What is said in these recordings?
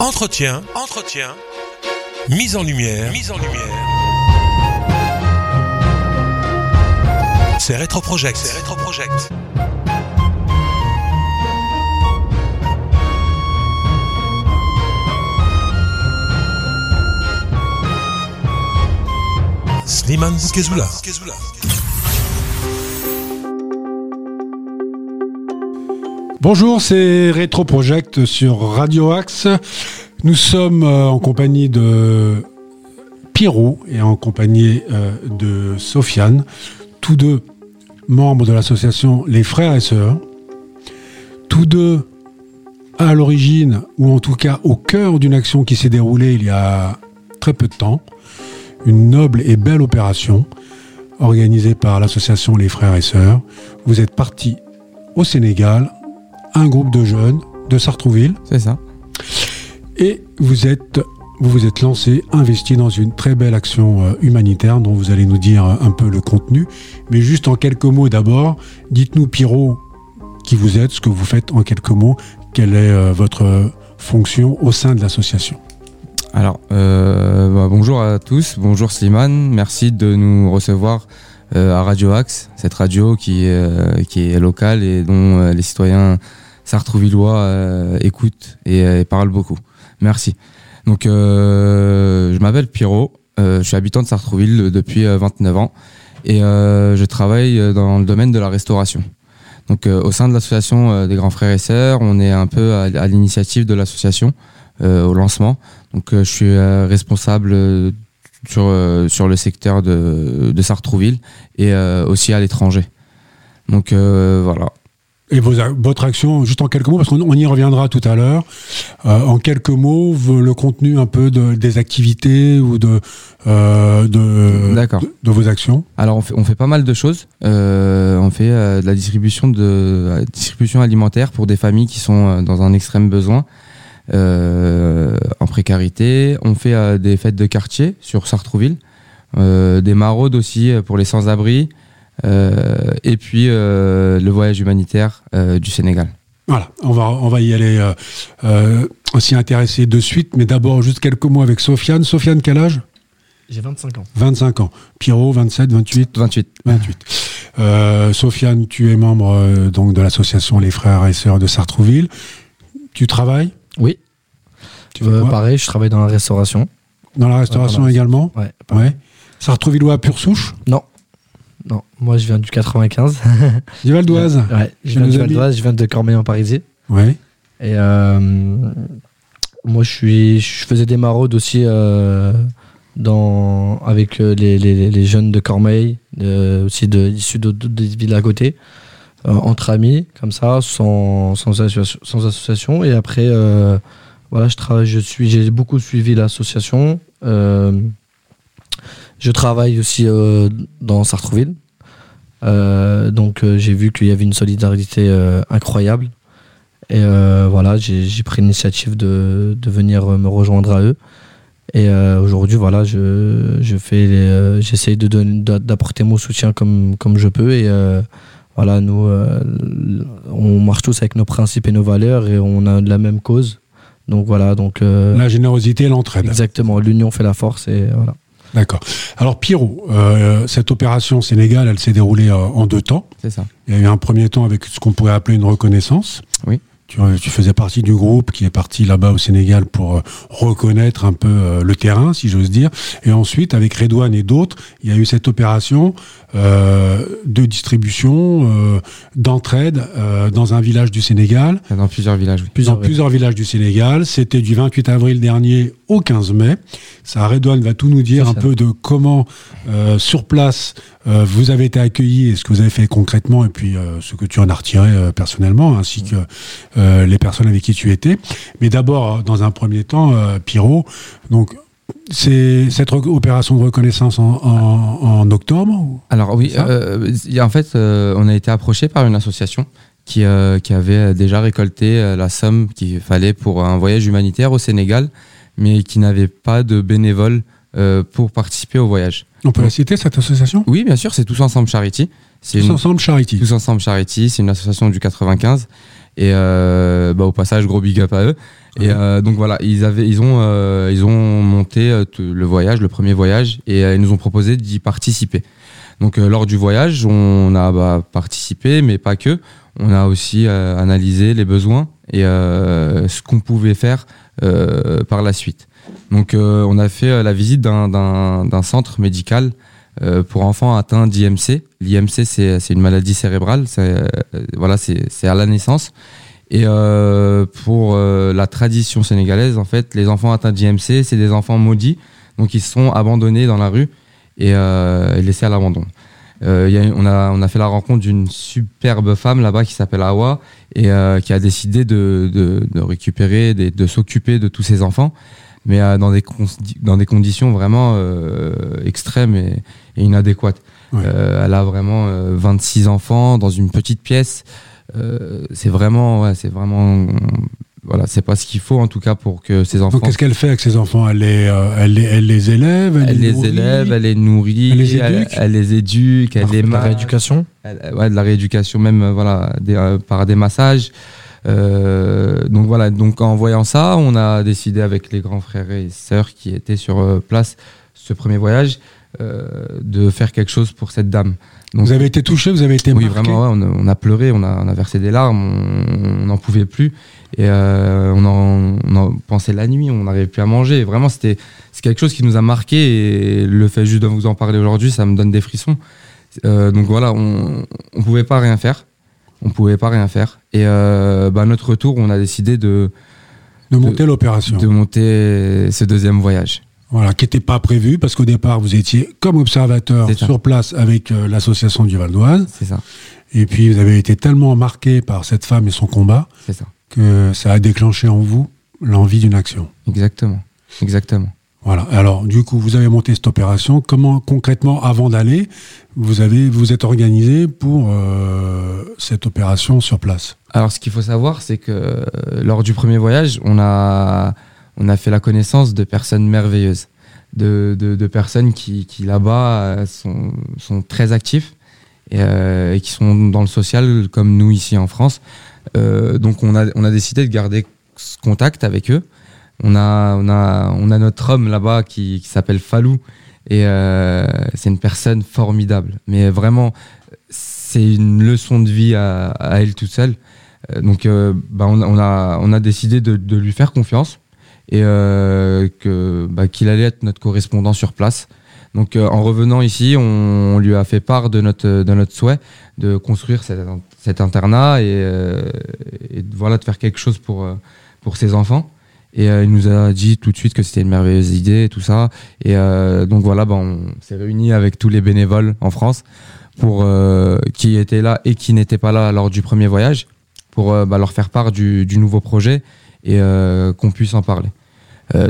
Entretien, entretien, mise en lumière, mise en lumière. C'est Rétroproject, c'est Rétroproject. Slimane Boukezula. Bonjour, c'est Rétro Project sur Radio Axe. Nous sommes euh, en compagnie de Pierrot et en compagnie euh, de Sofiane, tous deux membres de l'association Les Frères et Sœurs, tous deux à l'origine, ou en tout cas au cœur d'une action qui s'est déroulée il y a très peu de temps, une noble et belle opération organisée par l'association Les Frères et Sœurs. Vous êtes partis au Sénégal un groupe de jeunes de Sartrouville. C'est ça. Et vous êtes, vous vous êtes lancé, investi dans une très belle action euh, humanitaire dont vous allez nous dire euh, un peu le contenu. Mais juste en quelques mots d'abord, dites-nous Pierrot qui vous êtes, ce que vous faites en quelques mots, quelle est euh, votre fonction au sein de l'association? Alors, euh, bah, bonjour à tous, bonjour Slimane, merci de nous recevoir à Radio Axe, cette radio qui, euh, qui est locale et dont euh, les citoyens sartrouvillois euh, écoutent et, et parlent beaucoup. Merci. Donc, euh, je m'appelle Pierrot, euh, je suis habitant de Sartrouville depuis euh, 29 ans et euh, je travaille dans le domaine de la restauration. Donc, euh, au sein de l'association euh, des grands frères et sœurs, on est un peu à, l'initiative de l'association euh, au lancement. Donc, euh, je suis euh, responsable euh, sur, euh, sur le secteur de, de Sartrouville et euh, aussi à l'étranger. Donc, euh, voilà. Et vos, votre action, juste en quelques mots, parce qu'on on y reviendra tout à l'heure, en quelques mots, le contenu un peu de, des activités ou de, de, de, vos actions. Alors on fait, on fait pas mal de choses. On fait de la distribution de euh, distribution alimentaire pour des familles qui sont dans un extrême besoin, en précarité. On fait euh, des fêtes de quartier sur Sartrouville, euh, des maraudes aussi euh, pour les sans-abri, euh, et puis euh, le voyage humanitaire euh, du Sénégal. Voilà, on va, on va y aller euh, euh, s'y intéresser de suite, mais d'abord juste quelques mots avec Sofiane. Sofiane, quel âge? J'ai 25 ans. 25 ans. Pierrot, 27, 28 28. 28. Euh, Sofiane, tu es membre euh, donc de l'association Les Frères et Sœurs de Sartrouville. Tu travailles? Oui. Tu fais Euh, quoi pareil, je travaille dans la restauration. Dans la restauration Ouais, également Ouais. Ouais. Sartrouvillois pure souche Non. Non, moi je viens du 95. Du Val d'Oise Ouais, je viens du Val d'Oise, je viens de Cormeillan-Parisis. Ouais. Et euh, moi je suis je faisais des maraudes aussi euh, dans avec les, les, les jeunes de Cormeil, euh, aussi de issus de, de- des villes à côté, entre amis, comme ça, sans, sans, association. Et après, euh, voilà, je je j'ai beaucoup suivi l'association. Euh, je travaille aussi euh, dans Sartrouville. Euh, donc euh, j'ai vu qu'il y avait une solidarité euh, incroyable. Et euh, voilà, j'ai pris l'initiative de, de venir euh, me rejoindre à eux. Et euh, aujourd'hui, voilà, je, je fais, euh, j'essaye de donner- d'a- d'apporter mon soutien comme, comme je peux. Et euh, voilà, nous, euh, on marche tous avec nos principes et nos valeurs et on a la même cause. Donc voilà, donc euh, La générosité et l'entraide. exactement, l'union fait la force et voilà. D'accord. Alors Pierrot, euh, cette opération Sénégal, elle s'est déroulée euh, en deux temps. C'est ça. Il y a eu un premier temps avec ce qu'on pourrait appeler une reconnaissance. Oui. Tu, euh, tu faisais partie du groupe qui est parti là-bas au Sénégal pour euh, reconnaître un peu euh, le terrain, si j'ose dire. Et ensuite, avec Redouane et d'autres, il y a eu cette opération euh, de distribution, euh, d'entraide euh, dans un village du Sénégal. Dans plusieurs villages. oui. Plusieurs dans plusieurs villages du Sénégal. C'était du 28 avril dernier au 15 mai. Ça, Redouane va tout nous dire un peu de comment, euh, sur place, euh, vous avez été accueillis et ce que vous avez fait concrètement et puis euh, ce que tu en as retiré euh, personnellement, ainsi que les personnes avec qui tu étais. Mais d'abord, dans un premier temps, Pierrot, donc c'est cette opération de reconnaissance en, en- en octobre Alors oui, en fait, on a été approché par une association qui, qui avait déjà récolté la somme qu'il fallait pour un voyage humanitaire au Sénégal, mais qui n'avait pas de bénévoles euh, pour participer au voyage. On peut la citer, cette association? Oui, bien sûr, c'est Tous Ensemble Charity. Tous une- ensemble, Charity. Tous Ensemble Charity, c'est une association du 95. Et euh, bah, au passage, gros big up à eux. Et euh, donc voilà, ils avaient, ils ont, ils ont monté le voyage, le premier voyage, et ils nous ont proposé d'y participer. Donc lors du voyage, on a bah, participé, mais pas que. On a aussi analysé les besoins et ce qu'on pouvait faire par la suite. Donc euh, on a fait euh, la visite d'un- centre médical euh, pour enfants atteints d'IMC. L'IMC, c'est une maladie cérébrale, c'est voilà, à la naissance. Et pour la tradition sénégalaise, en fait, les enfants atteints d'IMC, c'est des enfants maudits, donc ils sont abandonnés dans la rue et, laissés à l'abandon. On, a, fait la rencontre d'une superbe femme là-bas qui s'appelle Awa et qui a décidé de récupérer, de, de s'occuper de tous ces enfants, mais euh, dans, des dans des conditions vraiment euh, extrêmes et, et inadéquates. Ouais. Euh, elle a vraiment euh, 26 enfants dans une petite pièce. Euh, c'est vraiment, ouais, c'est vraiment, voilà, c'est pas ce qu'il faut en tout cas pour que ces enfants. Donc, qu'est-ce qu'elle fait avec ses enfants? Elle les, euh, elle, les, elle les élève elle les nourrit élève, elle les nourrit, Elle les elle, éduque elle les éduque, elle les La masse, rééducation? elle- ouais, de la rééducation même, voilà, des, euh, par des massages. Euh, donc voilà, donc en voyant ça, on a décidé avec les grands frères et sœurs qui étaient sur euh, place ce premier voyage euh, de faire quelque chose pour cette dame. Donc, Vous avez été touché, vous avez été oui, marqué vraiment, ouais, on, a, on a pleuré, on a, on a versé des larmes, on n'en pouvait plus. Et euh, on, en, on en pensait la nuit, on n'arrivait plus à manger. Vraiment, c'était c'est quelque chose qui nous a marqué. Et le fait juste de vous en parler aujourd'hui, ça me donne des frissons. Euh, donc voilà, on ne pouvait pas rien faire. On pouvait pas rien faire. Et euh, bah, à notre retour, on a décidé de, de monter l'opération. de monter ce deuxième voyage. Voilà, qui n'était pas prévu parce qu'au départ, vous étiez comme observateur sur place avec euh, l'association du Val d'Oise. C'est ça, Et puis, vous avez été tellement marqué par cette femme et son combat ça. que ça a déclenché en vous l'envie d'une action. Exactement, exactement. Voilà. Alors, du coup, vous avez monté cette opération. Comment, concrètement, avant d'aller, vous avez, êtes organisé pour euh, cette opération sur place? Alors, ce qu'il faut savoir, c'est que euh, lors du premier voyage, on a, fait la connaissance de personnes merveilleuses, de, personnes qui, là-bas euh, sont, très actifs et, qui sont dans le social comme nous ici en France. Donc, on a, on a décidé de garder ce contact avec eux. On a, on a, on a notre homme là-bas qui, qui s'appelle Falou et euh, c'est une personne formidable. Mais vraiment, c'est une leçon de vie à, à elle toute seule. Euh, Donc, euh, bah, on, a- on, a, décidé de, de lui faire confiance et euh, que bah, qu'il allait être notre correspondant sur place. Donc, euh, en revenant ici, on, on lui a fait part de notre, de notre souhait de construire cet, cet internat et, euh, et voilà, de faire quelque chose pour, pour ses enfants. Et euh, il nous a dit tout de suite que c'était une merveilleuse idée et tout ça. Et euh, donc voilà, bah, on s'est réunis avec tous les bénévoles en France pour euh, qui étaient là et qui n'étaient pas là lors du premier voyage pour bah, leur faire part du, nouveau projet et qu'on puisse en parler.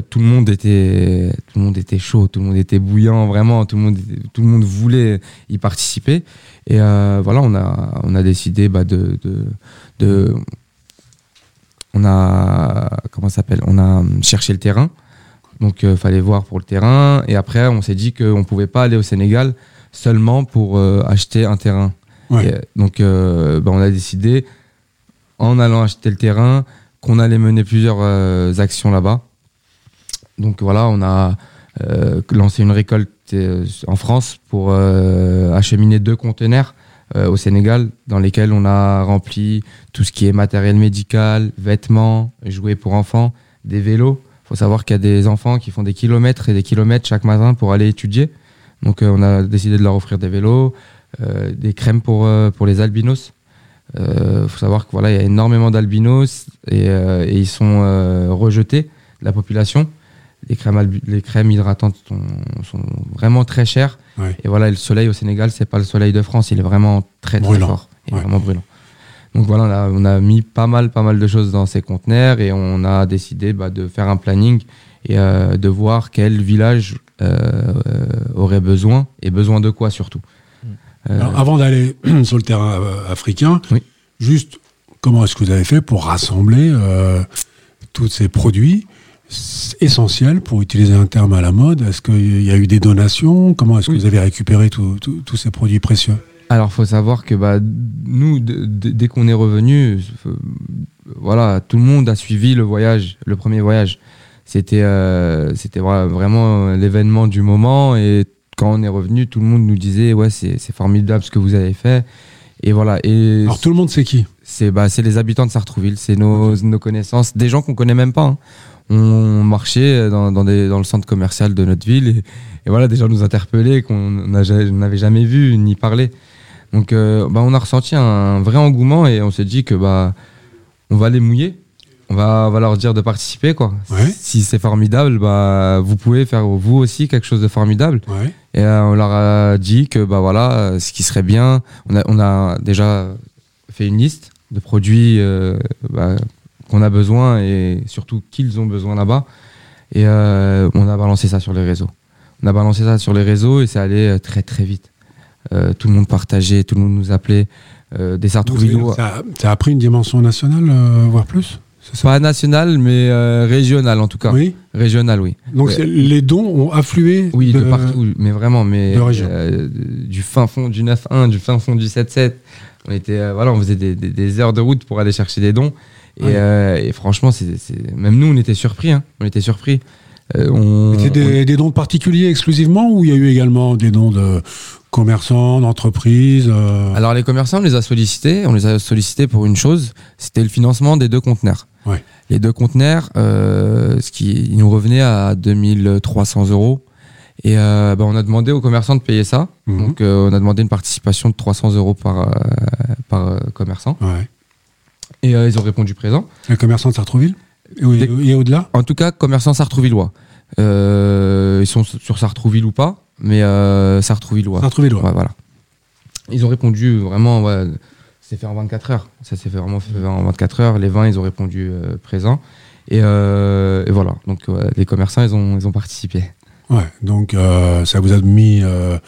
Tout le monde était tout le monde était chaud, tout le monde était bouillant, vraiment tout le monde tout le monde voulait y participer et voilà on a on a décidé bah, de de on a comment s'appelle on a cherché le terrain donc euh, fallait voir pour le terrain et après on s'est dit qu'on pouvait pas aller au Sénégal seulement pour euh, acheter un terrain Ouais. et, donc, euh, bah, on a décidé, en allant acheter le terrain, qu'on allait mener plusieurs actions là-bas. Donc voilà, on a lancé une récolte en France pour acheminer deux conteneurs au Sénégal, dans lesquels on a rempli tout ce qui est matériel médical, vêtements, jouets pour enfants, des vélos. Il faut savoir qu'il y a des enfants qui font des kilomètres et des kilomètres chaque matin pour aller étudier. Donc euh, on a décidé de leur offrir des vélos, euh, des crèmes pour, euh, pour les albinos. Il faut savoir que voilà, il y a énormément d'albinos et, euh, et ils sont euh, rejetés de la population. Les crèmes, albi- les crèmes hydratantes sont, sont vraiment très chères. Ouais. Et voilà, le soleil au Sénégal, c'est pas le soleil de France, il est vraiment très très Brûlant. fort. Il est Ouais. vraiment brûlant. Donc voilà, on a, on a mis pas mal, pas mal de choses dans ces conteneurs et on a décidé bah, de faire un planning et euh, de voir quel village euh, euh, aurait besoin et besoin de quoi surtout. Euh, Alors, avant d'aller sur le terrain africain, Oui. juste comment est-ce que vous avez fait pour rassembler tous ces produits? Essentiels, pour utiliser un terme à la mode Est-ce qu'il y a eu des donations? Comment est-ce que vous avez récupéré tous ces produits précieux? Alors, faut savoir que bah, nous, dès qu'on est revenu, euh, voilà, tout le monde a suivi le voyage, le premier voyage. C'était, euh, c'était vraiment l'événement du moment. Et quand on est revenu, tout le monde nous disait, ouais, c'est, c'est formidable ce que vous avez fait. Et voilà. Et Alors tout le monde sait qui? C'est, bah, c'est les habitants de Sartrouville, c'est nos, nos connaissances, des gens qu'on connaît même pas. hein. On marchait dans, dans, des- dans le centre commercial de notre ville et, et voilà, des gens nous interpellaient qu'on n'avait jamais vu ni parlé. Donc, euh, bah, on a ressenti un vrai engouement et on s'est dit que bah, on va les mouiller. On va, on va leur dire de participer. Quoi. Ouais. Si c'est formidable, bah, vous pouvez faire vous aussi quelque chose de formidable. Ouais. Et euh, on leur a dit que bah voilà, ce qui serait bien, on a, on a déjà fait une liste de produits euh, bah, qu'on a besoin et surtout qu'ils ont besoin là-bas. Et euh, on a balancé ça sur les réseaux. On a balancé ça sur les réseaux et ça allait euh, très très vite. Euh, tout le monde partageait, tout le monde nous appelait. Euh, des Donc, Sartrouvillois. ça, ça a pris une dimension nationale, voire plus ça? Pas national, mais euh, régional en tout cas. Oui. Régional, oui. Donc les dons ont afflué. Oui, de, partout, mais vraiment, mais du fin fond du 9-1, du fin fond du 7-7. On était, voilà, on faisait des, des- des heures de route pour aller chercher des dons. Et, Ouais. euh, et franchement, c'est, même nous, on était surpris. hein. On était surpris. Euh, on, C'était des, des dons de particuliers exclusivement ou il y a eu également des dons de commerçants, d'entreprises euh, Alors les commerçants, on les a sollicités. On les a sollicités pour une chose, c'était le financement des deux conteneurs. Ouais. Les deux conteneurs, euh, ce qui nous revenait à 2300 euros. Et bah, on a demandé aux commerçants de payer ça. Mhm. Donc on a demandé une participation de 300 euros par, par commerçant. ouais. Et euh, ils ont répondu présent. Les commerçants de Sartrouville et, au-delà En tout cas, commerçants sartrouvillois. Euh, ils sont sur Sartrouville ou pas, mais euh, sartrouvillois. Sartrouvillois. Ouais, voilà. Ils ont répondu vraiment, ouais, c'est fait en 24 heures. Ça s'est fait vraiment fait en 24 heures. Les 20, ils ont répondu présent. Et, et voilà. Donc ouais, les commerçants, ils ont, ils ont participé. Ouais, donc euh, ça vous a mis euh,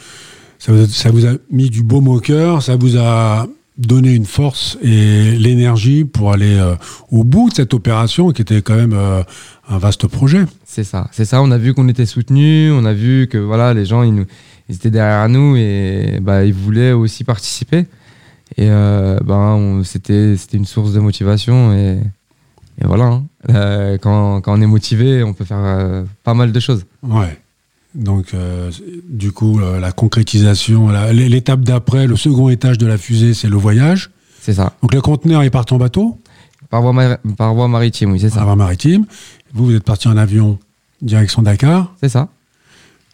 ça, vous a, ça vous a mis du baume au cœur, ça vous a donné une force et l'énergie pour aller euh, au bout de cette opération qui était quand même euh, un vaste projet. C'est ça, c'est ça. On a vu qu'on était soutenus, on a vu que voilà, les gens ils, nous, ils étaient derrière nous et bah, ils voulaient aussi participer. Et euh, on- c'était c'était une source de motivation et, et voilà. hein. Quand, quand on est motivé, on peut faire pas mal de choses. Ouais. Donc euh, du coup euh, la concrétisation, l'étape d'après, le second étage de la fusée, c'est le voyage. C'est ça. Donc le conteneur il part en bateau, Par voie, par voie maritime, oui, c'est par ça. la maritime. Vous vous êtes parti en avion direction Dakar. C'est ça.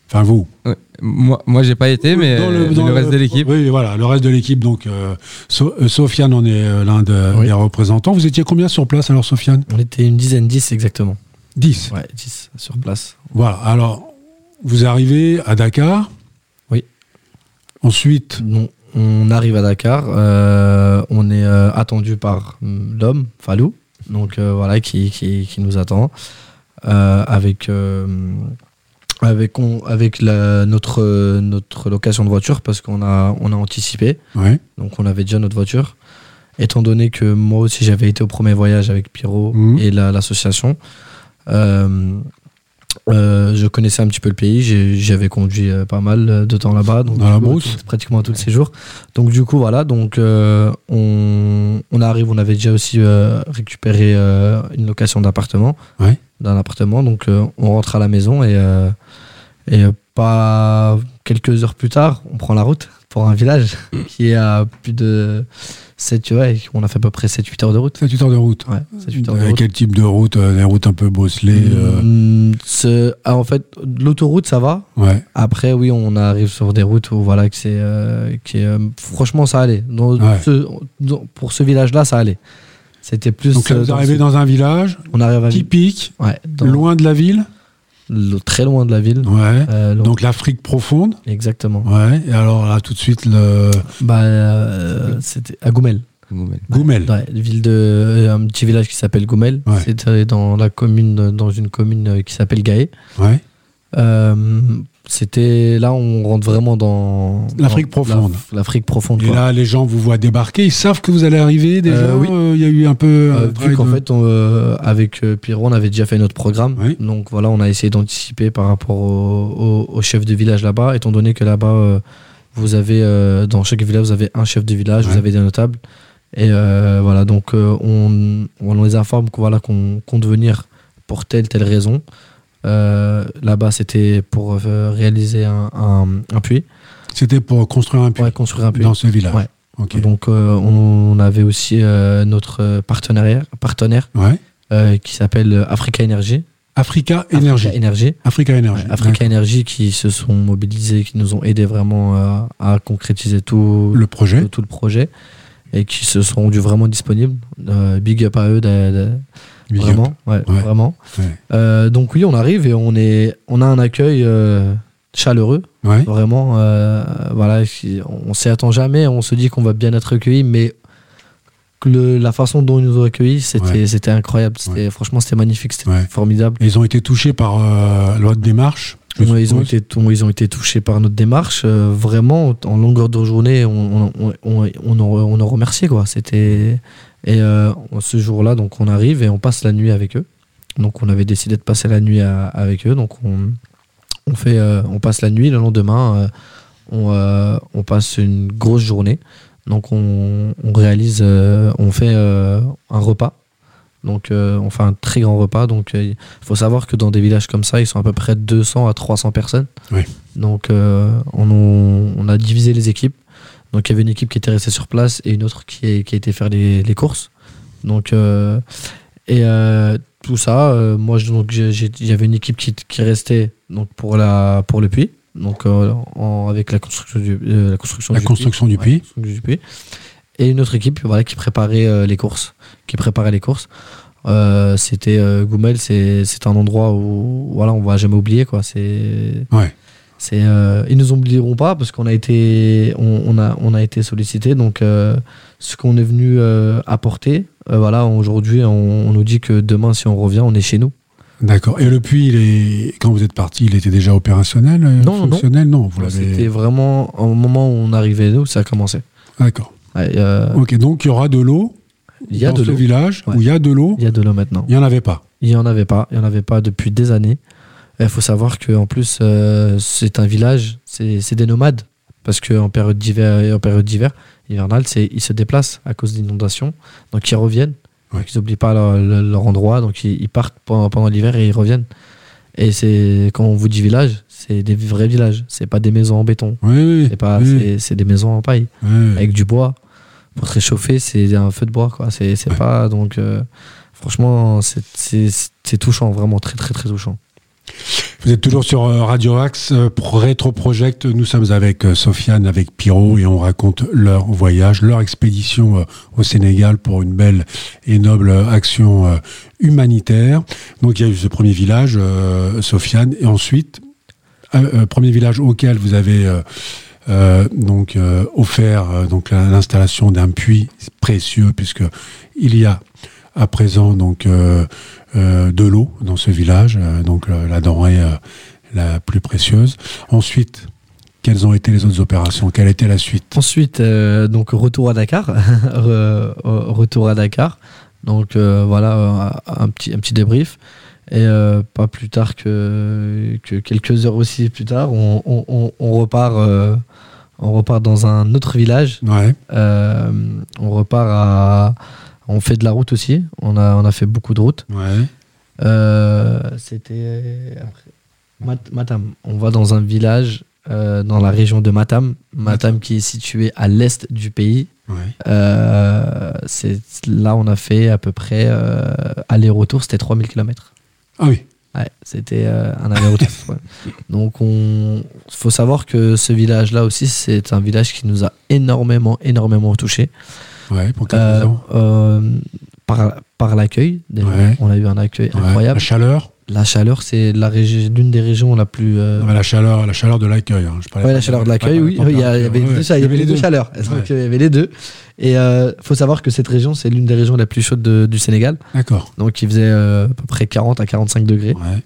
Enfin vous. Ouais. Moi, moi j'ai pas été, mais, Dans euh, mais dans le reste de l'équipe. Oui, voilà, le reste de l'équipe. Donc, euh, So- euh, Sofiane en est euh, l'un de- Oui. des représentants. Vous étiez combien sur place alors, Sofiane? On était une dizaine, 10 exactement. 10. Ouais, 10 sur place. Voilà. Alors, vous arrivez à Dakar. Oui. Ensuite, Non, on arrive à Dakar, euh, on est euh, attendu par hum, l'homme, Falou, donc euh, voilà, qui, qui, qui nous attend avec, avec, on- avec la- notre, notre location de voiture parce qu'on a, on a anticipé, ouais. donc on avait déjà notre voiture. Étant donné que moi aussi j'avais été au premier voyage avec Pierrot Mhm. et la- l'association, euh, euh, je connaissais un petit peu le pays, j'avais conduit euh, pas mal de temps là-bas, donc Dans la coup, tout- pratiquement tous ces jours. Donc du coup voilà, donc euh, on, on arrive, on avait déjà aussi euh, récupéré une location d'appartement, Ouais. d'un appartement, donc on rentre à la maison et et pas quelques heures plus tard, on prend la route pour un village qui est à plus de 7, ouais, on a fait à peu près 7-8 heures de route. 7 heures de route. Ouais, 7-8 heures de Euh, route. Quel type de route euh, Des routes un peu bosselées euh, Mm, ce- ah, en fait, l'autoroute, ça va. Ouais. Après, oui, on arrive sur des routes où voilà que c'est, euh, euh, franchement, ça allait. Dans Ouais. ce- dans- pour ce village-là, ça allait. C'était plus. Donc là, euh, vous dans arrivez ce- dans un village On arrive à typique, ouais, dans- loin de la ville. Le- très loin de la ville. Ouais. Euh, donc- l'Afrique profonde. exactement. Ouais. Et alors là, tout de suite, le Bah, euh, c'était à Goumel. Goumel. Goumel. Ouais, ville de, euh, un petit village qui s'appelle Goumel. Ouais. C'était dans la commune, dans une commune qui s'appelle Gaé. Ouais. Euh, c'était là, on rentre vraiment dans L'Afrique profonde. la- L'Afrique profonde. Et quoi. là, les gens vous voient débarquer. Ils savent que vous allez arriver déjà. Euh, oui. Euh, Il y a eu un peu. Euh, un vu travail qu'en de- fait, on, euh, avec euh, Pierrot, on avait déjà fait notre programme. Oui. Donc voilà, on a essayé d'anticiper par rapport au, au- au chef de village là-bas, étant donné que là-bas, euh, Vous avez euh, dans chaque village, vous avez un chef de village, Ouais. vous avez des notables. Et euh, voilà, donc euh, on, on les informe qu'on voilà, qu'on compte venir pour telle telle raison. Euh, Là-bas, c'était pour euh, réaliser un, un, un puits, C'était pour construire un puits ouais, construire un puits. dans ce village. Ouais. Donc euh, on avait aussi euh, notre partenaire, partenaire Ouais. euh, qui s'appelle Africa Energy. Africa Energy. Africa Energy. Africa Energy. Ouais, Africa Energy qui se sont mobilisés, qui nous ont aidés vraiment à concrétiser tout Le projet. tout, tout le projet et qui se sont rendus vraiment disponibles. Big up à eux, Big vraiment, ouais, Ouais. vraiment. Euh, donc oui, on arrive et on est, on a un accueil euh, chaleureux, Ouais. vraiment. euh, voilà, on s'y attend jamais, on se dit qu'on va bien être accueilli, mais le- la façon dont ils nous ont accueillis, c'était, incroyable. C'était, Franchement, c'était magnifique, c'était formidable. Et ils ont été touchés par votre démarche. Ouais, ils, ont été, ils ont été touchés par notre démarche. euh, vraiment, en longueur de journée, on, on, on, on, en- on en remerciait. Quoi. C'était... Et euh, ce jour-là, donc, on arrive et on passe la nuit avec eux. Donc, on avait décidé de passer la nuit à- avec eux. Donc, on, on, fait, euh, on passe la nuit. Le lendemain, euh, on, on passe une grosse journée. Donc, on, on réalise, on fait un repas. Donc, euh, on fait un très grand repas. Donc, euh, il faut savoir que dans des villages comme ça, ils sont à peu près 200 à 300 personnes. Oui. Donc, euh, on, on- on a divisé les équipes. Donc, il y avait une équipe qui était restée sur place et une autre qui, est- qui a été faire les, les courses. Donc, euh, et euh, tout ça, euh, moi, il y avait une équipe qui, qui restait donc, pour, la, pour le puits. Donc, en- avec la construction du, la construction La du construction du Ouais, puits. construction du puits. Et une autre équipe voilà, qui préparait les courses. Qui préparait les courses. C'était Goumel, c'est c'est un endroit où voilà, on va jamais oublier. Quoi. C'est, Ouais. C'est, euh, ils nous oublieront pas parce qu'on a été, on, on a, on a été sollicité. Donc, euh, ce qu'on est venu euh, apporter, euh, voilà, aujourd'hui, on, on nous dit que demain, si on revient, on est chez nous. D'accord. Et le puits, il est... quand vous êtes parti, il était déjà opérationnel Non. Fonctionnel? Non, vous C'était vraiment au moment où on arrivait, nous, ça a commencé. D'accord. Ouais, Ok, donc il y aura de l'eau il y a dans de ce l'eau. village Ouais. où il y a de l'eau? Il y a de l'eau maintenant. Il n'y en avait pas. Il n'y en avait pas. Il n'y en avait pas depuis des années. Il faut savoir qu'en plus, euh, c'est un village, c'est des nomades. Parce qu'en période d'hiver, en période d'hiver, hivernale, ils se déplacent à cause d'inondations. Donc ils reviennent. Ouais. Donc, ils n'oublient pas leur, endroit. Donc ils, ils partent pendant, pendant l'hiver et ils reviennent. Et c'est quand on vous dit village, c'est des vrais villages. C'est pas des maisons en béton. Oui, oui. C'est pas, oui, c'est- des maisons en paille avec du bois. Pour se réchauffer, c'est un feu de bois. quoi. C'est Ouais. pas donc. euh, franchement, c'est touchant, vraiment très très très touchant. Vous êtes toujours sur euh, Radio Axe, euh, Rétro Project. Nous sommes avec euh, Sofiane, avec Pierrot, et on raconte leur voyage, leur expédition au Sénégal pour une belle et noble action humanitaire. Donc il y a eu ce premier village, Sofiane, et ensuite, premier village auquel vous avez donc offert donc la- l'installation d'un puits précieux, puisque il y a à présent donc euh, euh, de l'eau dans ce village, euh, donc la denrée la plus précieuse. Ensuite, quelles ont été les autres opérations? Quelle était la suite? Ensuite, euh, donc retour à Dakar, Re- retour à Dakar. Donc euh, voilà un petit un petit débrief. Et euh, pas plus tard que, que quelques heures aussi plus tard, on, on- on- on repart on repart dans un autre village. Ouais, on repart à on fait de la route aussi. On a on a fait beaucoup de route. ouais, Euh, C'était Mat- Matam. On va dans un village euh, dans la région de Matam. Matam qui est situé à l'est du pays. ouais. Euh, c'est là on a fait à peu près aller-retour, c'était 3000 km. Ah oui, Ouais, c'était euh, un aller-retour. ouais. Donc on faut savoir que ce village là aussi c'est un village qui nous a énormément énormément touché ouais, pour quelle Euh, euh, par par l'accueil. Ouais. On a eu un accueil Ouais, incroyable. La chaleur La chaleur, c'est la régi- l'une des régions la plus. euh, La chaleur, la chaleur de l'accueil. hein. Pas la chaleur de l'accueil, oui. la Il y, il avait, il les deux chaleurs. Donc, il y avait les deux? Et euh, faut savoir que cette région, c'est l'une des régions les plus chaudes de- du Sénégal. D'accord. Donc, il faisait euh, à peu près 40 à 45 degrés. Ouais.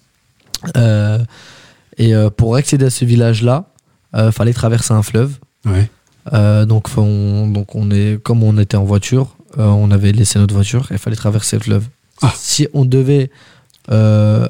Et pour accéder à ce village-là, il fallait traverser un fleuve. Ouais. Euh, donc, on, donc on est, comme on était en voiture, euh, on avait laissé notre voiture et il fallait traverser le fleuve. Ah. Si on devait, euh,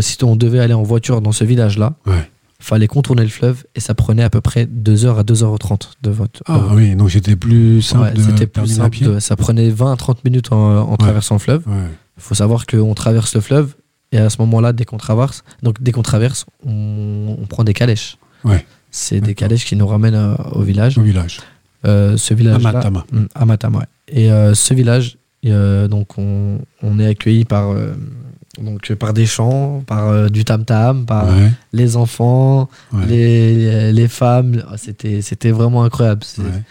si on devait aller en voiture dans ce village-là, Ouais. fallait contourner le fleuve et ça prenait à peu près 2h à 2h30 de votre. Ah oui, donc c'était plus simple ouais, de c'était plus simple. de- ça prenait 20 à 30 minutes en, en traversant le fleuve. Il faut savoir qu'on traverse le fleuve et à ce moment-là, dès qu'on traverse, donc dès qu'on traverse, on, on prend des calèches. Ouais. C'est des calèches qui nous ramènent euh, au village. Au village. Euh, ce village Amatama. à Matama, ouais. Et euh, ce village, euh, donc on, on est accueilli par euh, donc par des chants, par euh, du tam tam, par Ouais, les enfants, ouais, les, les femmes. Ah, C'était c'était vraiment incroyable. C'est- ouais.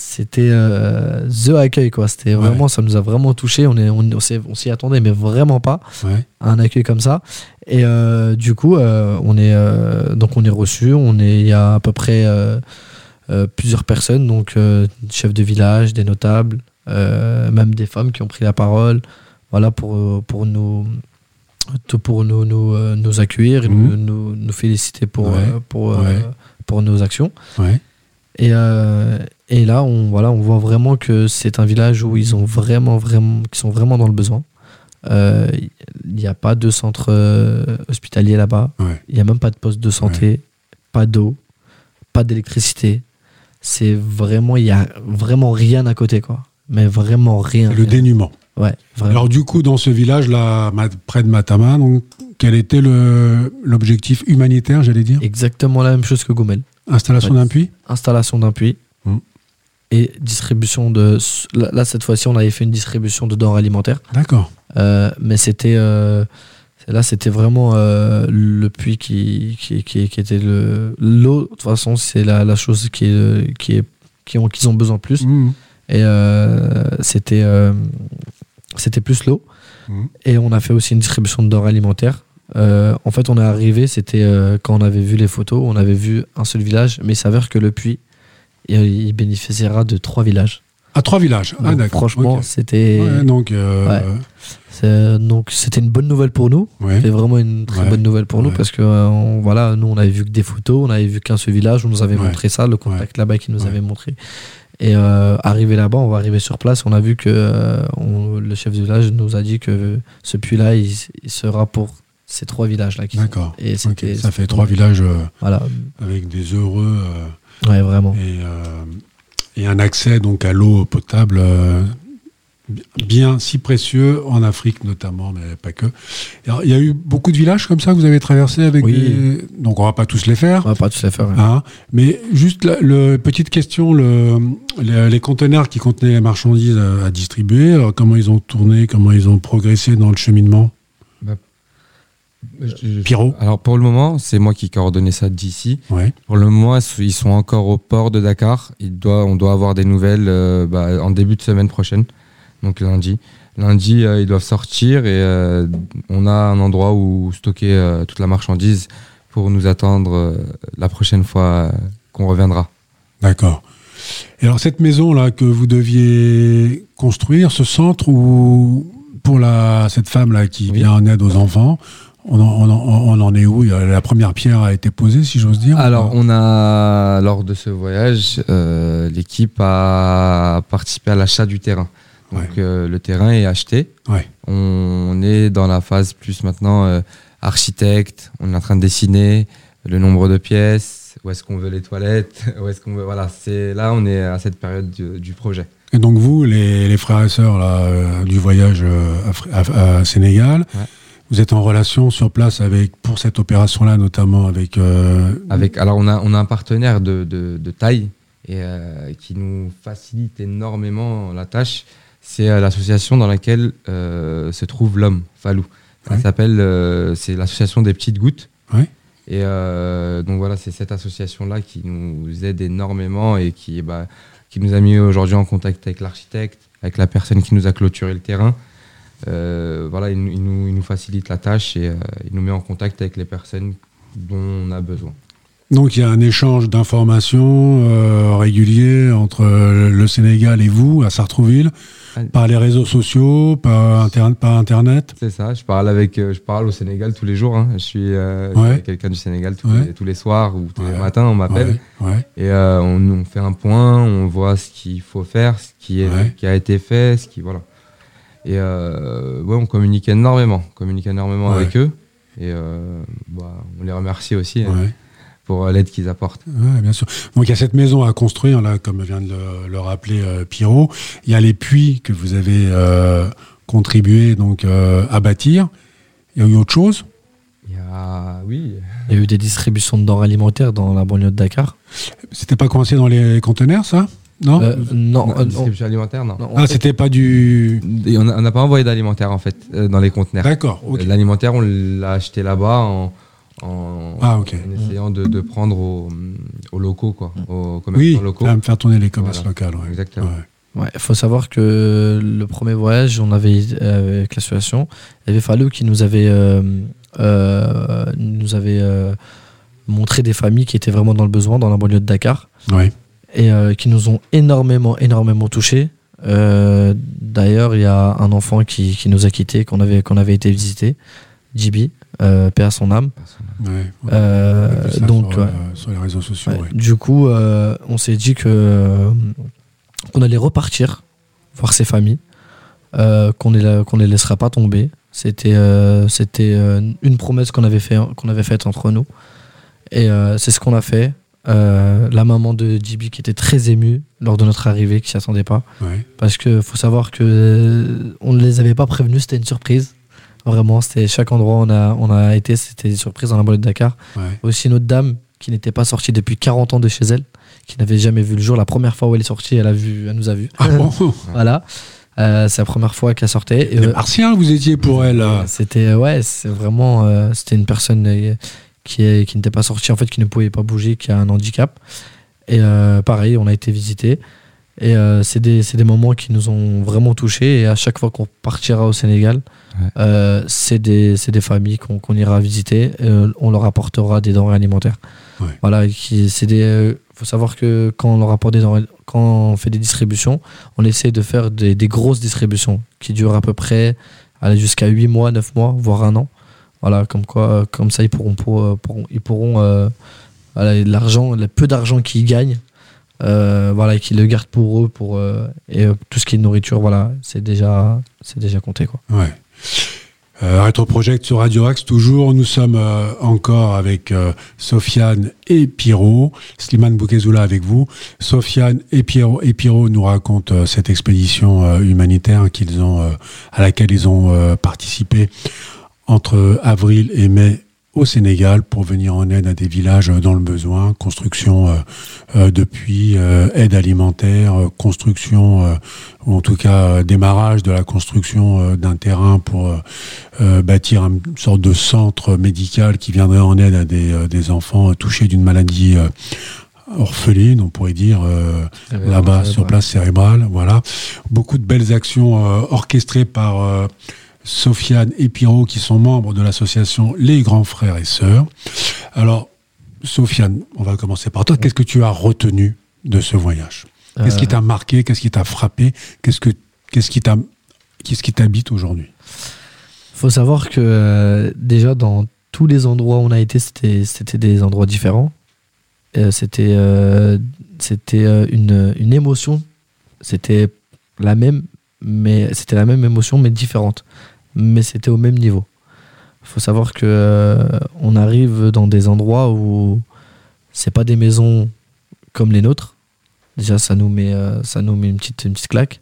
C'était euh, the accueil quoi. C'était Ouais. vraiment ça nous a vraiment touché. On est on, on s'est- on s'y attendait mais vraiment pas ouais. à un accueil comme ça. Et euh, du coup euh, on est donc on est reçu. On est il y a à peu près plusieurs personnes donc chefs de village, des notables, même des femmes qui ont pris la parole. Voilà pour pour nous pour nous nous, nous accueillir et Mhm. nous, nous, nous féliciter pour Ouais. pour pour nos actions. ouais. Et, euh, et là, on, voilà, on voit vraiment que c'est un village où ils ont vraiment, vraiment, qui sont vraiment dans le besoin. Euh, Il n'y a pas de centre euh, hospitalier là-bas. Ouais. Il n'y a même pas de poste de santé, pas d'eau, pas d'électricité. C'est vraiment, il y a vraiment rien à côté, quoi. Mais vraiment rien. Le rien. dénuement. Ouais. Alors du coup, dans ce village-là, ma- près de Matama, donc, quel était l'objectif humanitaire, j'allais dire? Exactement la même chose que Goumel. Installation d'un puits Installation d'un puits Mm. et distribution de. Là, cette fois-ci, on avait fait une distribution de denrées alimentaires. D'accord. Euh, mais c'était euh, là c'était vraiment euh, le puits qui, qui, qui, qui était le l'eau de toute façon c'est la, la chose qui est qui est qui ont qu'ils ont besoin plus Mmh. et c'était c'était plus l'eau Mhm. et on a fait aussi une distribution de denrées alimentaires Euh, en fait on est arrivé c'était euh, quand on avait vu les photos on avait vu un seul village mais il s'avère que le puits il, il bénéficiera de trois villages. À trois villages. Ah, Donc, franchement c'était Ouais, donc, euh, Ouais. donc c'était une bonne nouvelle pour nous. Ouais. c'est vraiment une très bonne nouvelle pour nous parce que euh, on- voilà, nous on avait vu que des photos, on avait vu qu'un seul village, on nous avait montré ça, le contact là-bas qui nous avait montré. Et euh, arrivé là-bas, on va arriver sur place, on a vu que euh, on- le chef du village nous a dit que ce puits-là, il, il sera pour ces trois villages-là. qui sont- D'accord. Et Ok, c'était Ça fait trois villages euh, Voilà, avec des heureux euh, ouais, vraiment. et, euh, et un accès donc à l'eau potable bien si précieux en Afrique notamment, mais pas que. Il y a eu beaucoup de villages comme ça que vous avez traversé avec Oui. des... Donc on va pas tous les faire. On va pas tous les faire. ouais. Hein, mais juste la le, petite question, le, les, les conteneurs qui contenaient les marchandises à, à distribuer, comment ils ont tourné, comment ils ont progressé dans le cheminement? Pierrot Alors pour le moment, c'est moi qui coordonnais ça d'ici. Ouais, Pour le moment, ils sont encore au port de Dakar. Il doit, on doit avoir des nouvelles euh, bah, en début de semaine prochaine, donc lundi. Lundi, euh, ils doivent sortir et euh, on a un endroit où stocker toute la marchandise pour nous attendre la prochaine fois qu'on reviendra. d'accord. Et alors cette maison là que vous deviez construire, ce centre où pour la cette femme là qui Oui. vient en aide aux enfants, on en, on en- on en est où? La première pierre a été posée, si j'ose dire. Alors, on a, lors de ce voyage, euh, l'équipe a participé à l'achat du terrain. Donc, Ouais. euh, le terrain est acheté. Ouais. On est dans la phase plus maintenant euh, architecte. On est en train de dessiner le nombre de pièces, où est-ce qu'on veut les toilettes, où est-ce qu'on veut. Voilà, c'est là, on est à cette période du, du projet. Et donc vous, les, les frères et sœurs là, du voyage à, Fr- à- à Sénégal, Ouais. Vous êtes en relation sur place avec pour cette opération-là, notamment avec. euh, Avec, alors, on a, on a un partenaire de, de, de taille et euh, qui nous facilite énormément la tâche. C'est euh, l'association dans laquelle se trouve l'homme, Falou. Ça Ouais. s'appelle, c'est l'association des petites gouttes. Ouais. Et donc voilà, c'est cette association-là qui nous aide énormément et qui, bah, qui nous a mis aujourd'hui en contact avec l'architecte, avec la personne qui nous a clôturé le terrain. Euh, voilà, il, nous- il nous, il nous facilite la tâche et euh, il nous met en contact avec les personnes dont on a besoin. Donc il y a un échange d'informations euh, régulier entre le Sénégal et vous à Sartrouville, Ah. par les réseaux sociaux, par, inter- par Internet? C'est ça, je parle avec, euh, je parle au Sénégal tous les jours. hein. Je suis euh, Ouais. quelqu'un du Sénégal tous, Ouais. les, tous les soirs ou tous Ouais. les matins, on m'appelle et euh, on, on fait un point, on voit ce qu'il faut faire, ce qui, est, qui a été fait, ce qui voilà. Et euh, ouais, on communique énormément, on communique énormément Ouais. avec eux et euh, bah, on les remercie aussi. hein. pour l'aide qu'ils apportent. Ouais, bien sûr. Donc il y a cette maison à construire, là, comme vient de le, le rappeler euh, Pierrot. Il y a les puits que vous avez euh, contribué donc, euh, à bâtir. Il y a eu autre chose? Il y a, oui, Il y a eu des distributions de denrées alimentaires dans la banlieue de Dakar. C'était pas coincé dans les conteneurs, ça? Non Euh, non, Non, euh, distribution alimentaire, non. non, Ah, c'était pas du. Et on n'a pas envoyé d'alimentaire en fait euh, dans les conteneurs. D'accord. L'alimentaire, on l'a acheté là-bas en, en, Ah, en essayant de, de prendre aux, aux locaux, quoi, aux Oui, commerçants locaux. à me faire tourner les commerces Voilà. locaux. ouais. Exactement. Ouais. Ouais, il faut savoir que le premier voyage, on avait euh, avec l'association, il y avait Fallou qui nous avait, euh, euh, nous avait euh, montré des familles qui étaient vraiment dans le besoin dans la banlieue de Dakar Ouais. Et euh, qui nous ont énormément, énormément touchés. Euh, D'ailleurs, il y a un enfant qui, qui nous a quittés, qu'on avait, qu'on avait été visiter, Jibi, euh, paix à son âme. Ouais, ouais. Euh, donc, sur, ouais. sur les réseaux sociaux. Du coup, on s'est dit que qu'on allait repartir voir ces familles, qu'on ne qu'on les laissera pas tomber. C'était c'était une promesse qu'on avait fait qu'on avait faite entre nous, et c'est ce qu'on a fait. Euh, la maman de Jibi qui était très émue lors de notre arrivée, qui s'y attendait pas, Ouais. parce que faut savoir que euh, on ne les avait pas prévenus, c'était une surprise. Vraiment, c'était chaque endroit où on a on a été, c'était une surprise dans la banlieue de Dakar Ouais. aussi une autre dame qui n'était pas sortie depuis 40 ans de chez elle, qui n'avait jamais vu le jour. La première fois où elle est sortie, elle, a vu, elle nous a vus. Ah bon voilà. Euh, c'est la première fois qu'elle sortait. Et, Les martiens, vous étiez pour elle. c'était ouais, c'est vraiment c'était une personne qui est, qui n'était pas sortie en fait, qui ne pouvait pas bouger, qui a un handicap. Et euh, pareil, on a été visité. Et euh, c'est des, c'est des moments qui nous ont vraiment touchés. Et à chaque fois qu'on partira au Sénégal, Ouais. euh, c'est des, c'est des familles qu'on qu'on ira visiter. Euh, on leur apportera des denrées alimentaires. Ouais. Voilà, euh, faut savoir que quand on leur apporte des denrées, quand on fait des distributions, on essaie de faire des, des grosses distributions qui durent à peu près aller jusqu'à 8 mois, 9 mois, voire un an. Voilà, comme quoi, comme ça, ils pourront, pour- euh, ils pourront, euh, l'argent, le peu d'argent qu'ils gagnent, euh, voilà, qu'ils le gardent pour eux, pour euh, et tout ce qui est nourriture, voilà, c'est déjà, c'est déjà compté quoi. Ouais. Euh, sur Radio Axe, toujours. Nous sommes encore avec Sofiane et Pierrot. Slimane Boukezoula avec vous. Sofiane et Pierrot, nous racontent cette expédition humanitaire à laquelle ils ont participé entre avril et mai au Sénégal pour venir en aide à des villages dans le besoin, construction euh, euh, de puits, euh, aide alimentaire, construction euh, ou en tout cas démarrage de la construction d'un terrain pour bâtir une sorte de centre médical qui viendrait en aide à des, des enfants touchés d'une maladie orpheline, on pourrait dire, euh, là-bas sur place cérébrale. Voilà. Beaucoup de belles actions euh, orchestrées par euh, Sofiane et Pierrot qui sont membres de l'association Les Grands Frères et Sœurs. Alors, Sofiane, on va commencer par toi. Qu'est-ce que tu as retenu de ce voyage? Qu'est-ce qui Euh, t'a marqué? Qu'est-ce qui t'a frappé? Qu'est-ce que qu'est-ce qui qu'est-ce qui t'habite aujourd'hui? Faut savoir que euh, déjà dans tous les endroits où on a été, c'était des endroits différents. Euh, c'était euh, c'était une, une émotion. C'était la même, mais c'était la même émotion mais différente. Mais c'était au même niveau. faut savoir que euh, on arrive dans des endroits où c'est pas des maisons comme les nôtres. Déjà, ça nous met, euh, ça nous met une petite, une petite claque.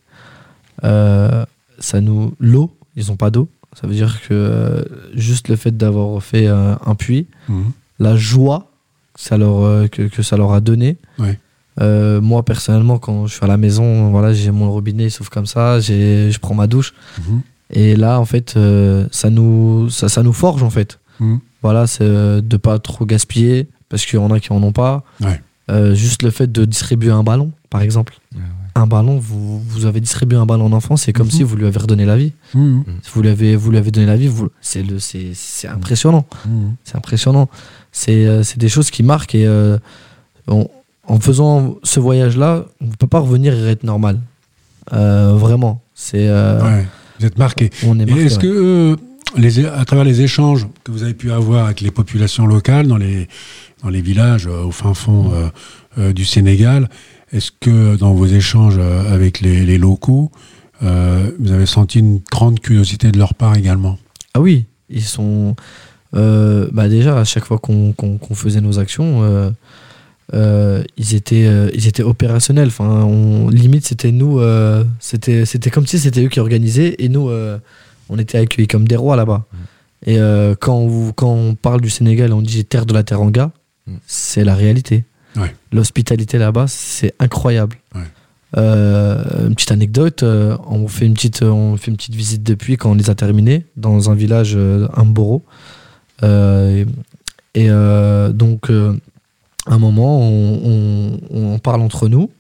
Euh, ça nous l'eau, ils ont pas d'eau. Ça veut dire que juste le fait d'avoir fait un puits, Mhm. la joie que ça leur, que, que ça leur a donné. Ouais. Euh, moi personnellement, quand je suis à la maison, voilà, j'ai mon robinet, il s'ouvre comme ça, j'ai- je prends ma douche. Mhm. Et là, en fait, euh, ça, nous, ça, ça nous forge, en fait. Mhm. Voilà, c'est euh, de pas trop gaspiller, parce qu'il y en a qui en ont pas. Ouais. Euh, juste le fait de distribuer un ballon, par exemple. Ouais, ouais. Un ballon, vous, vous avez distribué un ballon en enfant, c'est comme Mhm. si vous lui avez redonné la vie. Mhm. Vous lui avez, vous lui avez donné la vie, vous, c'est le, c'est, c'est impressionnant. C'est impressionnant. C'est, euh, c'est des choses qui marquent et euh, on- en faisant ce voyage-là, on ne peut pas revenir et être normal. Euh, vraiment. C'est, euh, Ouais. Vous êtes marqué. on est marqué. est-ce ouais. que, euh, les, à travers les échanges que vous avez pu avoir avec les populations locales dans les, dans les villages euh, au fin fond euh, du Sénégal, est-ce que dans vos échanges avec les, les locaux, vous avez senti une grande curiosité de leur part également? Ah oui, ils sont. bah déjà, à chaque fois qu'on faisait nos actions, euh, ils, étaient, euh, ils étaient opérationnels. Enfin, on, limite, c'était nous, euh, c'était c'était comme si c'était eux qui organisaient et nous, on était accueillis comme des rois là-bas. Et euh, quand, on, quand on parle du Sénégal, on dit terre de la Teranga, Mm. c'est la réalité. Ouais. L'hospitalité là-bas, c'est incroyable. Ouais. Une petite anecdote, on fait une petite, on fait une petite visite depuis quand on les a terminés dans un village, un et et, donc, un moment, on, on- on parle entre nous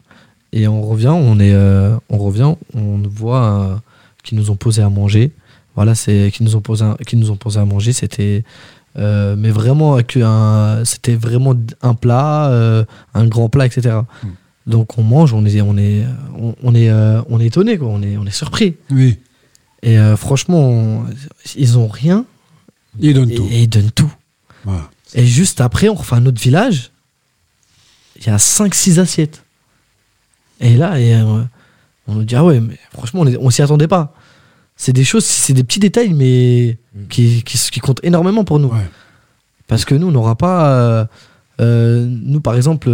et on revient, on, est, euh, on revient, on voit euh, qu'ils nous ont posé à manger. Voilà, c'est qu'ils nous ont posé, un- qu'ils nous ont posé à manger. C'était, euh, mais vraiment c'était vraiment un plat, euh, un grand plat, etc. Mm. Donc on mange, on est, on est, on, on est, euh, on est étonné, quoi. On est, on est surpris. Oui, Et euh, franchement, ils ont rien il donne et, tout. et ils donnent tout. Voilà. Et juste après, on refait un autre village. Il y a 5-6 assiettes. Et là, et, euh, on nous dit Ah ouais, mais franchement, on, s'y attendait pas. C'est des choses, c'est des petits détails, mais qui, qui, qui comptent énormément pour nous. Ouais. Parce que nous, on n'aura pas. euh, euh, nous, par exemple,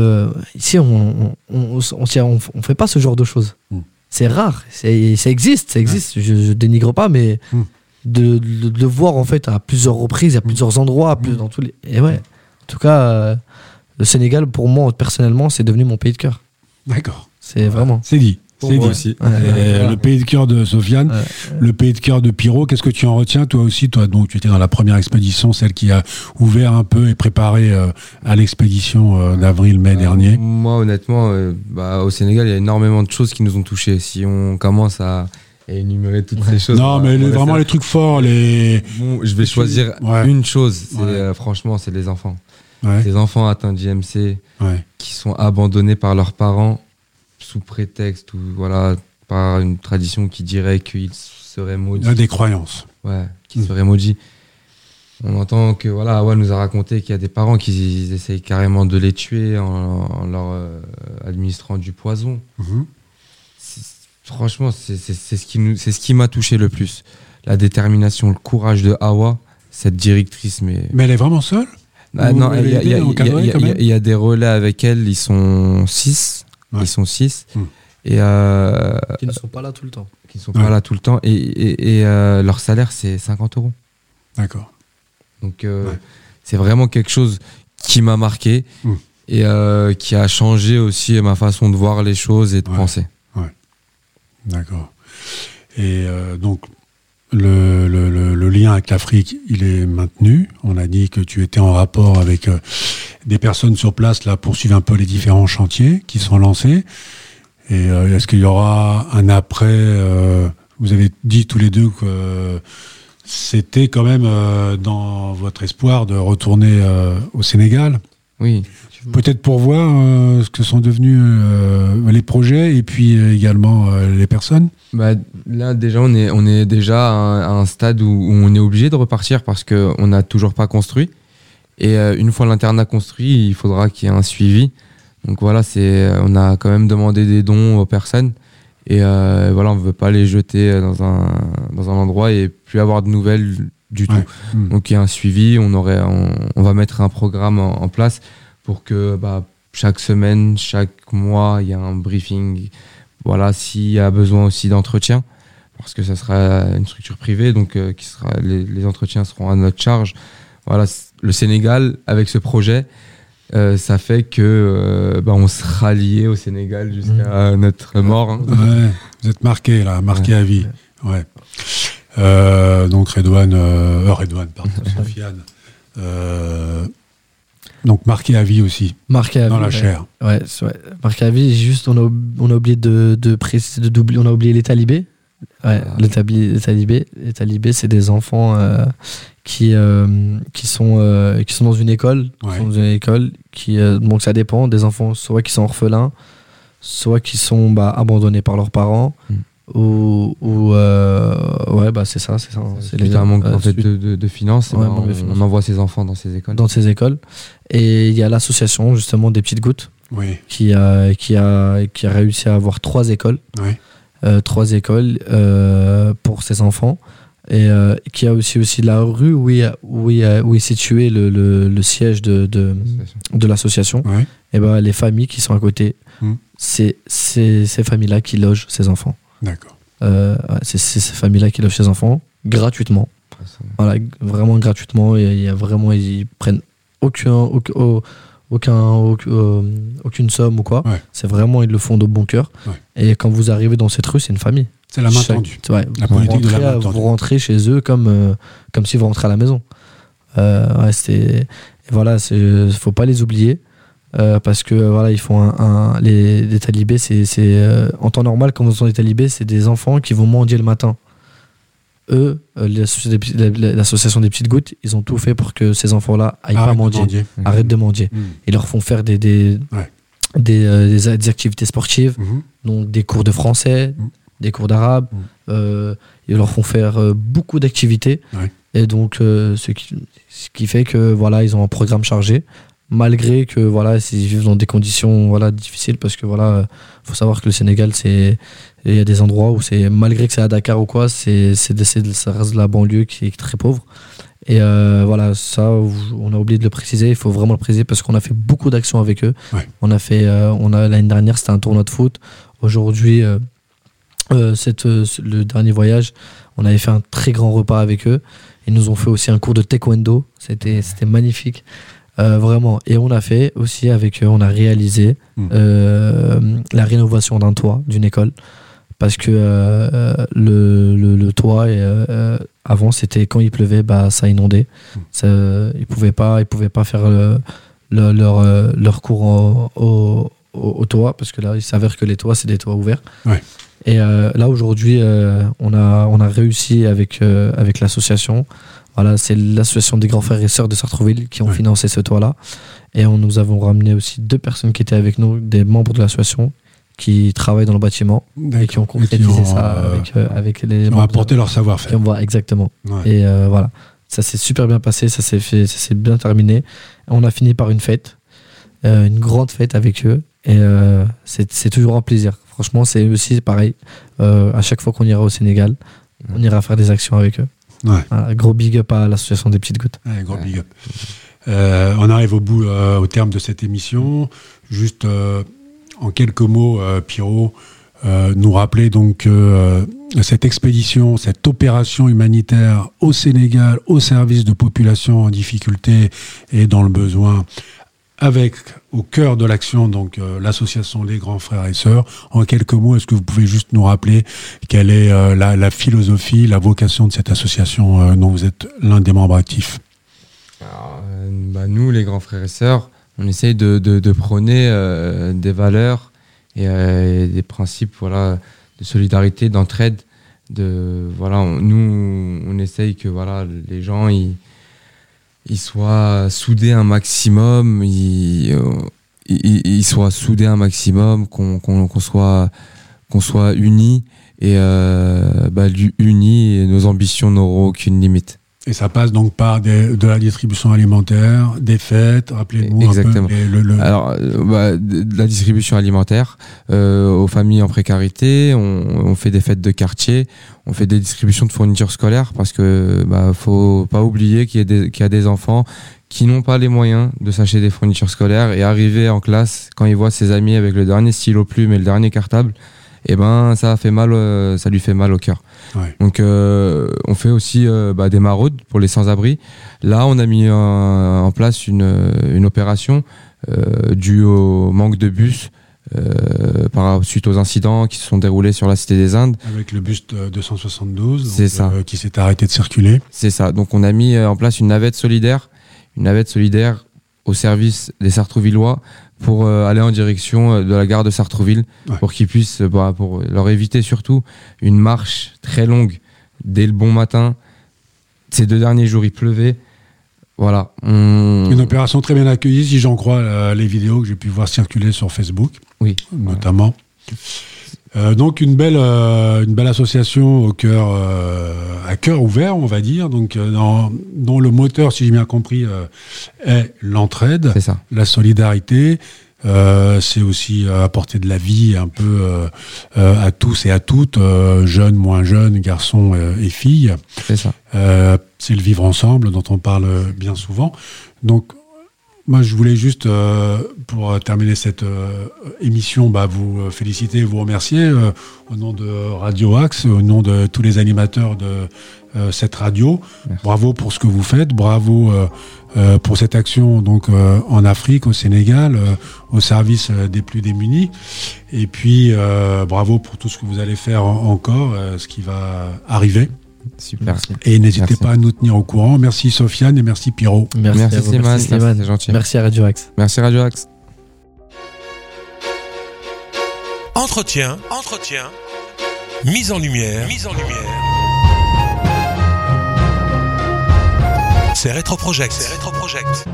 ici, on on, on, fait pas ce genre de choses. Mm. C'est rare. C'est- Ça existe, ça existe. Je, je dénigre pas, mais Mm. de, de, de le voir en fait à plusieurs reprises, à plusieurs endroits, à plus, Mm. dans tous les. Et ouais. En tout cas, le Sénégal, pour moi, personnellement, c'est devenu mon pays de cœur. D'accord. C'est vraiment. C'est dit. C'est dit. aussi. Ouais, Et ouais, Le pays de cœur de Sofiane, Ouais. le pays de cœur de Pyro, qu'est-ce que tu en retiens toi aussi Toi, donc tu étais dans la première expédition, celle qui a ouvert un peu et préparé euh, à l'expédition euh, d'avril-mai Euh, dernier? Moi, honnêtement, euh, bah, au Sénégal, il y a énormément de choses qui nous ont touchés. Si on commence à énumérer toutes ces choses. Non, mais les- vraiment les trucs forts, les. Bon, je vais choisir Ouais. une chose. Euh, franchement, c'est les enfants. Ouais, Les enfants atteints d'IMC ouais. qui sont abandonnés par leurs parents sous prétexte ou voilà par une tradition qui dirait qu'ils seraient maudits. Il y a des croyances. Ouais, qui Mm. seraient maudits. On entend que voilà, Awa nous a raconté qu'il y a des parents qui ils essayent carrément de les tuer en, en leur euh, administrant du poison. C'est- Franchement, c'est ce qui nous, c'est ce qui m'a touché le plus. La détermination, le courage de Awa, cette directrice, mais Mais elle est vraiment seule? Ah, non, il y, a- y y y des relais avec elle, ils sont 6. Ouais. Ils sont 6. Hmm. Et euh, Qui ne sont pas là tout le temps. qui sont Ouais. pas là tout le temps. Et, et, et, euh, leur salaire, c'est 50 euros. D'accord. Donc, euh, Ouais. c'est vraiment quelque chose qui m'a marqué Hmm. et euh, qui a changé aussi ma façon de voir les choses et de Ouais. penser. D'accord. Et euh, donc, le, lien avec l'Afrique, il est maintenu. On a dit que tu étais en rapport avec euh, des personnes sur place là pour suivre un peu les différents chantiers qui sont lancés. Et euh, est-ce qu'il y aura un après euh, Vous avez dit tous les deux que c'était quand même dans votre espoir de retourner au Sénégal. Oui. Peut-être pour voir euh, ce que sont devenus euh, les projets et puis euh, également euh, les personnes. Bah, là, déjà, on est, on est déjà à un, à un stade où, où on est obligé de repartir parce qu'on n'a toujours pas construit. Et une fois l'internat construit, il faudra qu'il y ait un suivi. Donc voilà, c'est, on a quand même demandé des dons aux personnes. Et voilà, on ne veut pas les jeter dans un, dans un endroit et plus avoir de nouvelles du Ouais. tout. Hmm. Donc il y a un suivi, on, aurait, on, on va mettre un programme en, en place pour que bah, chaque semaine, chaque mois, il y a un briefing. Voilà, s'il y a besoin aussi d'entretien, parce que ça sera une structure privée, donc euh, qui sera, les, les entretiens seront à notre charge. Voilà, le Sénégal, avec ce projet, euh, ça fait que euh, bah, on sera lié au Sénégal jusqu'à notre mort. hein. Ouais, vous êtes marqué là, marqué à vie. Ouais. Euh, donc Redouane, euh, Redouane, pardon, Sofiane. Euh, donc marqué à vie aussi, Marqué à dans vie, la ouais. chair. Ouais, c'est- ouais. Marqué à vie, juste on a, on a oublié de, de préciser, de doubler- on a oublié les talibés. Ouais, Ah. les, talibés, les talibés, c'est des enfants euh, qui, euh, qui, sont, euh, qui sont dans une école, qui Ouais. sont dans une école qui, donc ça dépend, des enfants soit qui sont orphelins, soit qui sont bah, abandonnés par leurs parents, Mm. Ou, ou euh, ouais, bah c'est ça, c'est ça. c'est à un manque euh, en fait, suite- de, de- de finances, Ouais, manque de on, finances. on envoie ses enfants dans ces écoles. dans ces écoles. Et il y a l'association justement des petites gouttes Oui, qui a, qui a, qui a réussi à avoir trois écoles. euh, trois écoles euh, pour ses enfants. et euh, qui a aussi aussi la rue où, il y a- où, il a- où est situé le, le- le siège de, de, de l'association. Et ben les familles qui sont à côté, Hmm. c'est c'est ces familles-là qui logent ces enfants. D'accord. Euh, ouais, c'est c'est ces familles-là qui logent ces enfants gratuitement. Voilà, g- vraiment gratuitement. Il y a vraiment, ils prennent aucun, aucun, au- aucun, aucun- aucune somme ou quoi. Ouais. C'est vraiment, ils le font de bon cœur. Ouais. Et quand vous arrivez dans cette rue, c'est une famille. C'est la main Chaque- tendue. ouais, La vous politique de la rentrez, main tendue. Vous rentrez chez eux comme, euh, comme si vous rentrez à la maison. Euh, ouais, c'était- et voilà, il faut pas les oublier. Euh, parce que voilà, ils font un, un- les, les talibés, c'est euh, en temps normal, quand vous sont des talibés, c'est des enfants qui vont mendier le matin. Eux, euh, l'association des, petites gouttes, ils ont tout fait pour que ces enfants-là aillent pas Arrête mendier, mendier. arrêtent de mendier. Mmh. Ils leur font faire des, des, Ouais. des, activités sportives, Mhm. donc des cours de français, des cours d'arabe. Ils leur font faire beaucoup d'activités. Ouais. Et donc, ce, qui, ce qui fait que voilà, ils ont un programme chargé, malgré que voilà, ils vivent dans des conditions voilà difficiles, parce que voilà, euh, faut savoir que le Sénégal, c'est il y a des endroits où c'est malgré que c'est à Dakar ou quoi, c'est ça reste de la banlieue qui est très pauvre. Et euh, voilà, ça, on a oublié de le préciser. Il faut vraiment le préciser parce qu'on a fait beaucoup d'actions avec eux. Ouais. On a fait, euh, on a l'année dernière, c'était un tournoi de foot. Aujourd'hui, euh, cette, ce- le dernier voyage, on avait fait un très grand repas avec eux. Ils nous ont fait aussi un cours de taekwondo. C'était, c'était magnifique, Euh, vraiment. Et on a fait aussi avec eux, on a réalisé Mm. euh, la rénovation d'un toit d'une école. Parce que euh, le, le, le toit, avant, c'était quand il pleuvait, bah, ça inondait. Mm. Ça, ils pouvaient pas, ils pouvaient pas faire le- le- leur, leur cours en- au, au, au toit, parce que là, il s'avère que les toits, c'est des toits ouverts. Ouais. Et là, aujourd'hui, on, a, on a réussi avec, avec l'association. Voilà, c'est l'association des grands frères et sœurs de Sartreville qui ont Ouais. financé ce toit-là. Et on, nous avons ramené aussi deux personnes qui étaient avec nous, des membres de l'association qui travaillent dans le bâtiment et qui ont qui concrétisé ont, ça euh, avec, euh, avec les Ils ont de- apporté leur qui savoir-faire. exactement. Ouais. Et euh, voilà, ça s'est super bien passé, ça s'est fait, ça s'est bien terminé. On a fini par une fête, une grande fête avec eux, et c'est toujours un plaisir. Franchement, c'est aussi pareil. À chaque fois qu'on ira au Sénégal, on ira faire des actions avec eux. Ouais. Gros big up à l'association des petites gouttes. Ouais, gros big up. Euh, on arrive au bout, euh, au terme de cette émission. Juste euh, en quelques mots, Pierrot, nous rappeler donc cette expédition, cette opération humanitaire au Sénégal, au service de populations en difficulté et dans le besoin, avec au cœur de l'action donc euh, l'association Les Grands Frères et Sœurs. En quelques mots, est-ce que vous pouvez juste nous rappeler quelle est euh, la, philosophie, la vocation de cette association euh, dont vous êtes l'un des membres actifs? Bah, nous, les grands frères et sœurs, on essaye de, de, prôner des valeurs et, des principes voilà, de solidarité, d'entraide. De, voilà, nous, on essaye que voilà, les gens ils, ils soient soudés un maximum, ils, euh, ils, soient soudés un maximum, qu'on qu'on- qu'on soit, qu'on soit unis. Et euh, bah, unis, nos ambitions n'auront aucune limite. Et ça passe donc par des- de la distribution alimentaire, des fêtes, rappelez-nous un peu Exactement. les- le, le- Alors, euh, bah, de de la distribution alimentaire euh, aux familles en précarité, on, on fait des fêtes de quartier, on fait des distributions de fournitures scolaires parce que bah, faut pas oublier qu'il y, a des- qu'il y a des enfants qui n'ont pas les moyens de s'acheter des fournitures scolaires et arriver en classe quand ils voient ses amis avec le dernier stylo plume et le dernier cartable, et ben ça fait mal, euh, ça lui fait mal au cœur. Ouais. Donc euh, on fait aussi euh, bah, des maraudes pour les sans-abri. Là, on a mis en place une, une opération due au manque de bus euh, par, suite aux incidents qui se sont déroulés sur la Cité des Indes. avec le euh, 272 C'est donc, ça. euh, qui s'est arrêté de circuler. C'est ça. Donc on a mis en place une navette solidaire, une navette solidaire au service des Sartrouvillois pour euh, aller en direction euh, de la gare de Sartrouville Ouais. pour qu'ils puissent, euh, bah, pour leur éviter surtout une marche très longue dès le bon matin. Ces deux derniers jours, il pleuvait. Voilà. On- Une opération très bien accueillie, si j'en crois euh, les vidéos que j'ai pu voir circuler sur Facebook, Oui. notamment. Euh, donc une belle, euh, une belle association au cœur, à cœur ouvert, on va dire, donc euh, dans- dont le moteur, si j'ai bien compris, euh, est l'entraide. La solidarité. Euh, c'est aussi euh, apporter de la vie un peu euh, à tous et à toutes, jeunes, moins jeunes, garçons et filles. C'est ça. C'est le vivre ensemble dont on parle bien souvent. Donc, moi, je voulais juste, euh, pour terminer cette euh, émission, bah, vous euh, féliciter, vous remercier euh, au nom de Radio Axe, au nom de tous les animateurs de euh, cette radio. Merci. Bravo pour ce que vous faites, bravo euh, euh, pour cette action donc euh, en Afrique, au Sénégal, euh, au service euh, des plus démunis. Et puis, euh, bravo pour tout ce que vous allez faire en- encore, euh, ce qui va arriver. Super. Merci. Et n'hésitez pas à nous tenir au courant. Merci Sofiane et merci Pierrot. Merci, Merci, à vous, Slimane. merci, gentil. Merci à Radio Axe. Merci Radio Axe. Entretien, entretien, mise en lumière, mise en lumière. C'est Rétroproject, c'est Rétroproject.